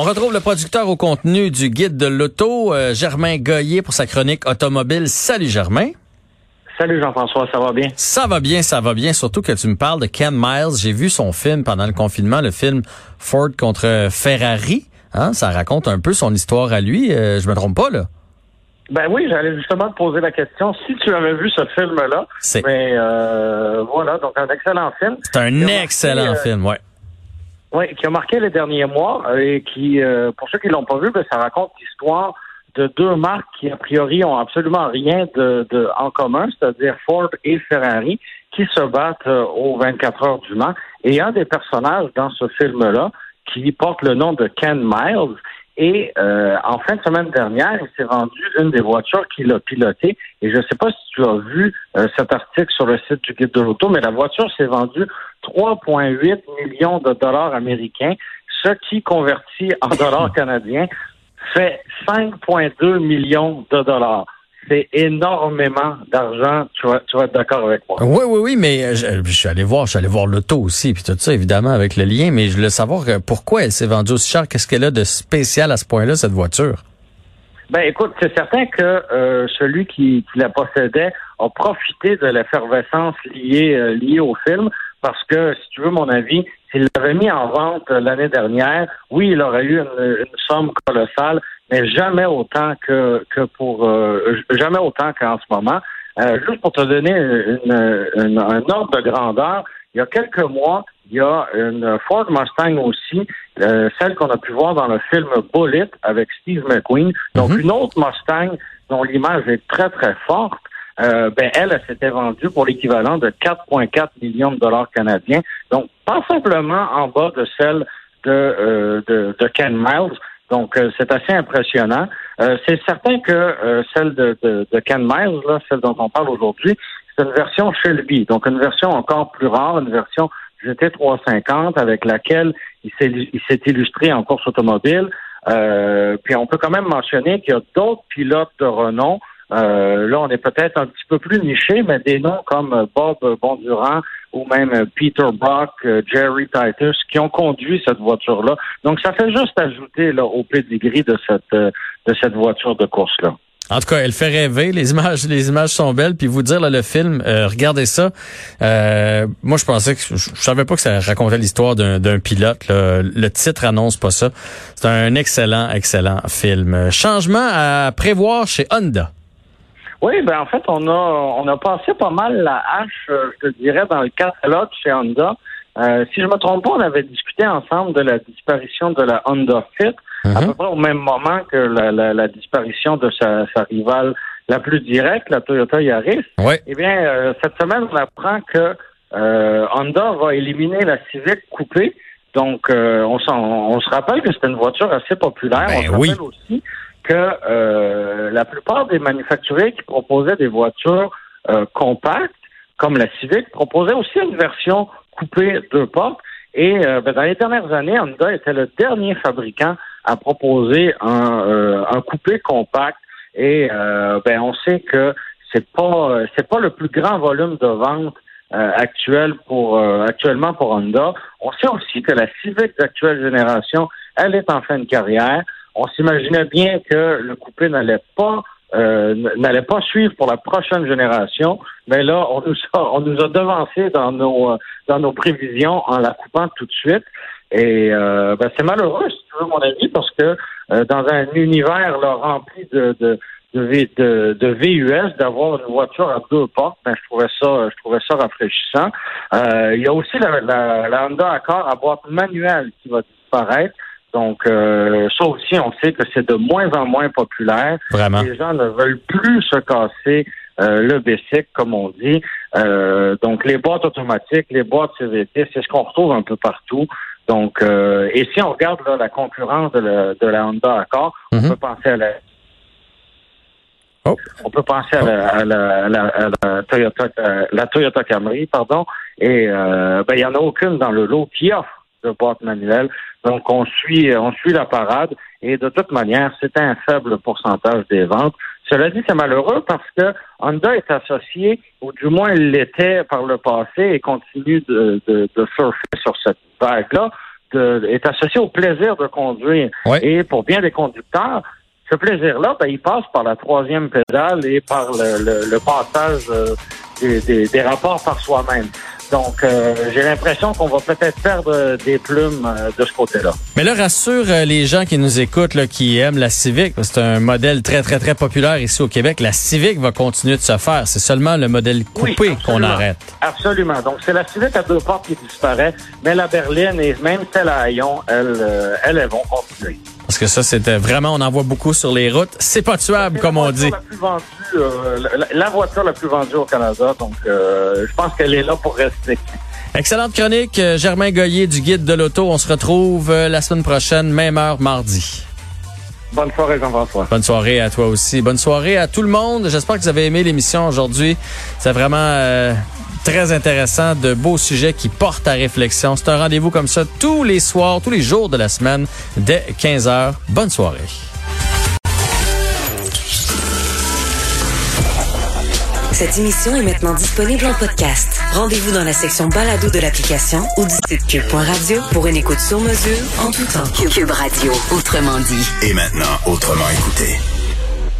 On retrouve le producteur au contenu du guide de l'auto, euh, Germain Goyer, pour sa chronique automobile. Salut Germain. Salut Jean-François, ça va bien? Ça va bien, ça va bien. Surtout que tu me parles de Ken Miles. J'ai vu son film pendant le confinement, le film Ford contre Ferrari. Hein? Ça raconte un peu son histoire à lui. Euh, je me trompe pas, là? Ben oui, j'allais justement te poser la question. Si tu avais vu ce film-là, C'est- mais euh, voilà, donc un excellent film. C'est un excellent film, ouais. Oui, qui a marqué les derniers mois euh, et qui, euh, pour ceux qui l'ont pas vu, ben, ça raconte l'histoire de deux marques qui, a priori, ont absolument rien de, de en commun, c'est-à-dire Ford et Ferrari, qui se battent euh, aux 24 heures du Mans. Et un des personnages dans ce film-là qui porte le nom de Ken Miles. Et euh, en fin de semaine dernière, il s'est vendu une des voitures qu'il a pilotées. Et je ne sais pas si tu as vu euh, cet article sur le site du guide de l'auto, mais la voiture s'est vendue 3,8 millions de dollars américains, ce qui, converti en dollars canadiens, fait 5,2 millions de dollars. C'est énormément d'argent, tu vas, tu vas être d'accord avec moi. Oui, oui, oui, mais je, je suis allé voir, je suis allé voir l'auto aussi, puis tout ça, évidemment, avec le lien, mais je voulais savoir euh, pourquoi elle s'est vendue aussi cher. Qu'est-ce qu'elle a de spécial à ce point-là, cette voiture? Ben écoute, c'est certain que euh, celui qui, qui la possédait a profité de l'effervescence liée euh, liée au film parce que, si tu veux mon avis, s'il l'avait mis en vente euh, l'année dernière, oui, il aurait eu une, une somme colossale, mais jamais autant que que pour euh, jamais autant qu'en ce moment. Euh, juste pour te donner une, une- un ordre de grandeur, il y a quelques mois, il y a une Ford Mustang aussi, euh, celle qu'on a pu voir dans le film Bullet avec Steve McQueen. Donc, Mhm. une autre Mustang dont l'image est très, très forte. Euh, ben, elle, elle s'était vendue pour l'équivalent de 4,4 millions de dollars canadiens. Donc, pas simplement en bas de celle de, euh, de, de Ken Miles. Donc, euh, c'est assez impressionnant. Euh, c'est certain que euh, celle de, de, de Ken Miles, là, celle dont on parle aujourd'hui, c'est une version Shelby. Donc, une version encore plus rare, une version GT350 avec laquelle il s'est il s'est illustré en course automobile. Puis on peut quand même mentionner qu'il y a d'autres pilotes de renom. Euh, là, on est peut-être un petit peu plus niché, mais des noms comme Bob Bondurant ou même Peter Brock, Jerry Titus, qui ont conduit cette voiture-là. Donc, ça fait juste ajouter là, au pedigree de cette euh, de cette voiture de course-là. En tout cas, elle fait rêver. Les images, les images sont belles. Puis vous dire là, le film, euh, regardez ça. Euh, moi, je pensais que je, je savais pas que ça racontait l'histoire d'un pilote. là. Le titre annonce pas ça. C'est un excellent, excellent film. Changement à prévoir chez Honda. Oui, ben en fait, on a on a passé pas mal la hache, euh, je te dirais, dans le catalogue chez Honda. Euh, si je me trompe pas, on avait discuté ensemble de la disparition de la Honda Fit, à Mhm. peu près au même moment que la, la, la disparition de sa, sa rivale la plus directe, la Toyota Yaris. Ouais. Eh bien, euh, cette semaine, on apprend que euh, Honda va éliminer la Civic coupée. Donc, euh, on, s'en- on se rappelle que c'était une voiture assez populaire. Ben on se oui. rappelle aussi que euh, la plupart des manufacturiers qui proposaient des voitures euh, compactes, comme la Civic, proposaient aussi une version coupée deux portes. Et euh, ben, dans les dernières années, Honda était le dernier fabricant à proposer un, euh, un coupé compact. Et euh, ben, on sait que c'est pas c'est pas le plus grand volume de vente euh, actuel pour actuellement pour Honda. On sait aussi que la Civic d'actuelle génération, elle est en fin de carrière. On s'imaginait bien que le coupé n'allait pas euh, n'allait pas suivre pour la prochaine génération, mais là on nous a, on nous a devancé dans nos dans nos prévisions en la coupant tout de suite. Et euh, ben, c'est malheureux, si tu veux mon avis, parce que euh, dans un univers là, rempli de, de, de, de, de VUS, d'avoir une voiture à deux portes, ben, je trouvais ça, je trouvais ça rafraîchissant. Euh, il y a aussi la, la, la Honda Accord à boîte manuelle qui va disparaître. Donc, euh, ça aussi, on sait que c'est de moins en moins populaire. Vraiment. Les gens ne veulent plus se casser euh, le bicycle, comme on dit. Euh, donc, les boîtes automatiques, les boîtes CVT, c'est ce qu'on retrouve un peu partout. Donc, euh, et si on regarde là, la concurrence de la, de la Honda Accord, Mhm. on peut penser à la Oh. on peut penser à la, à la, à la, à la Toyota, euh, la Toyota Camry, pardon, et euh, ben il y en a aucune dans le lot qui offre de boîte manuelle. Donc on suit, on suit la parade et de toute manière, c'est un faible pourcentage des ventes. Cela dit, c'est malheureux parce que Honda est associé, ou du moins il l'était par le passé et continue de, de, de surfer sur cette vague-là, est associé au plaisir de conduire. Et pour bien des conducteurs, ce plaisir-là, ben, il passe par la troisième pédale et par le, le, passage euh, des, des, rapports par soi-même. Donc, euh, j'ai l'impression qu'on va peut-être perdre des plumes euh, de ce côté-là. Mais là, rassure les gens qui nous écoutent, là, qui aiment la Civic. C'est un modèle très, très, très populaire ici au Québec. La Civic va continuer de se faire. C'est seulement le modèle coupé qu'on arrête. Absolument. Donc, c'est la Civic à deux portes qui disparaît, mais la berline et même celle à Hayon, elles, elles, elles vont continuer. Parce que ça, c'était vraiment, on en voit beaucoup sur les routes. C'est pas tuable, comme on dit. La, plus vendue, euh, la, voiture la plus vendue au Canada. Donc, euh, je pense qu'elle est là pour rester. Excellente chronique, euh, Germain Goyer du Guide de l'Auto. On se retrouve la semaine prochaine, même heure, mardi. Bonne soirée, Jean-François. Bonne soirée à toi aussi. Bonne soirée à tout le monde. J'espère que vous avez aimé l'émission aujourd'hui. C'est vraiment très intéressant, de beaux sujets qui portent à réflexion. C'est un rendez-vous comme ça tous les soirs, tous les jours de la semaine, dès 15h. Bonne soirée. Cette émission est maintenant disponible en podcast. Rendez-vous dans la section balado de l'application ou du site cube.radio pour une écoute sur mesure en tout temps. Cube Radio, autrement dit. Et maintenant, autrement écouté.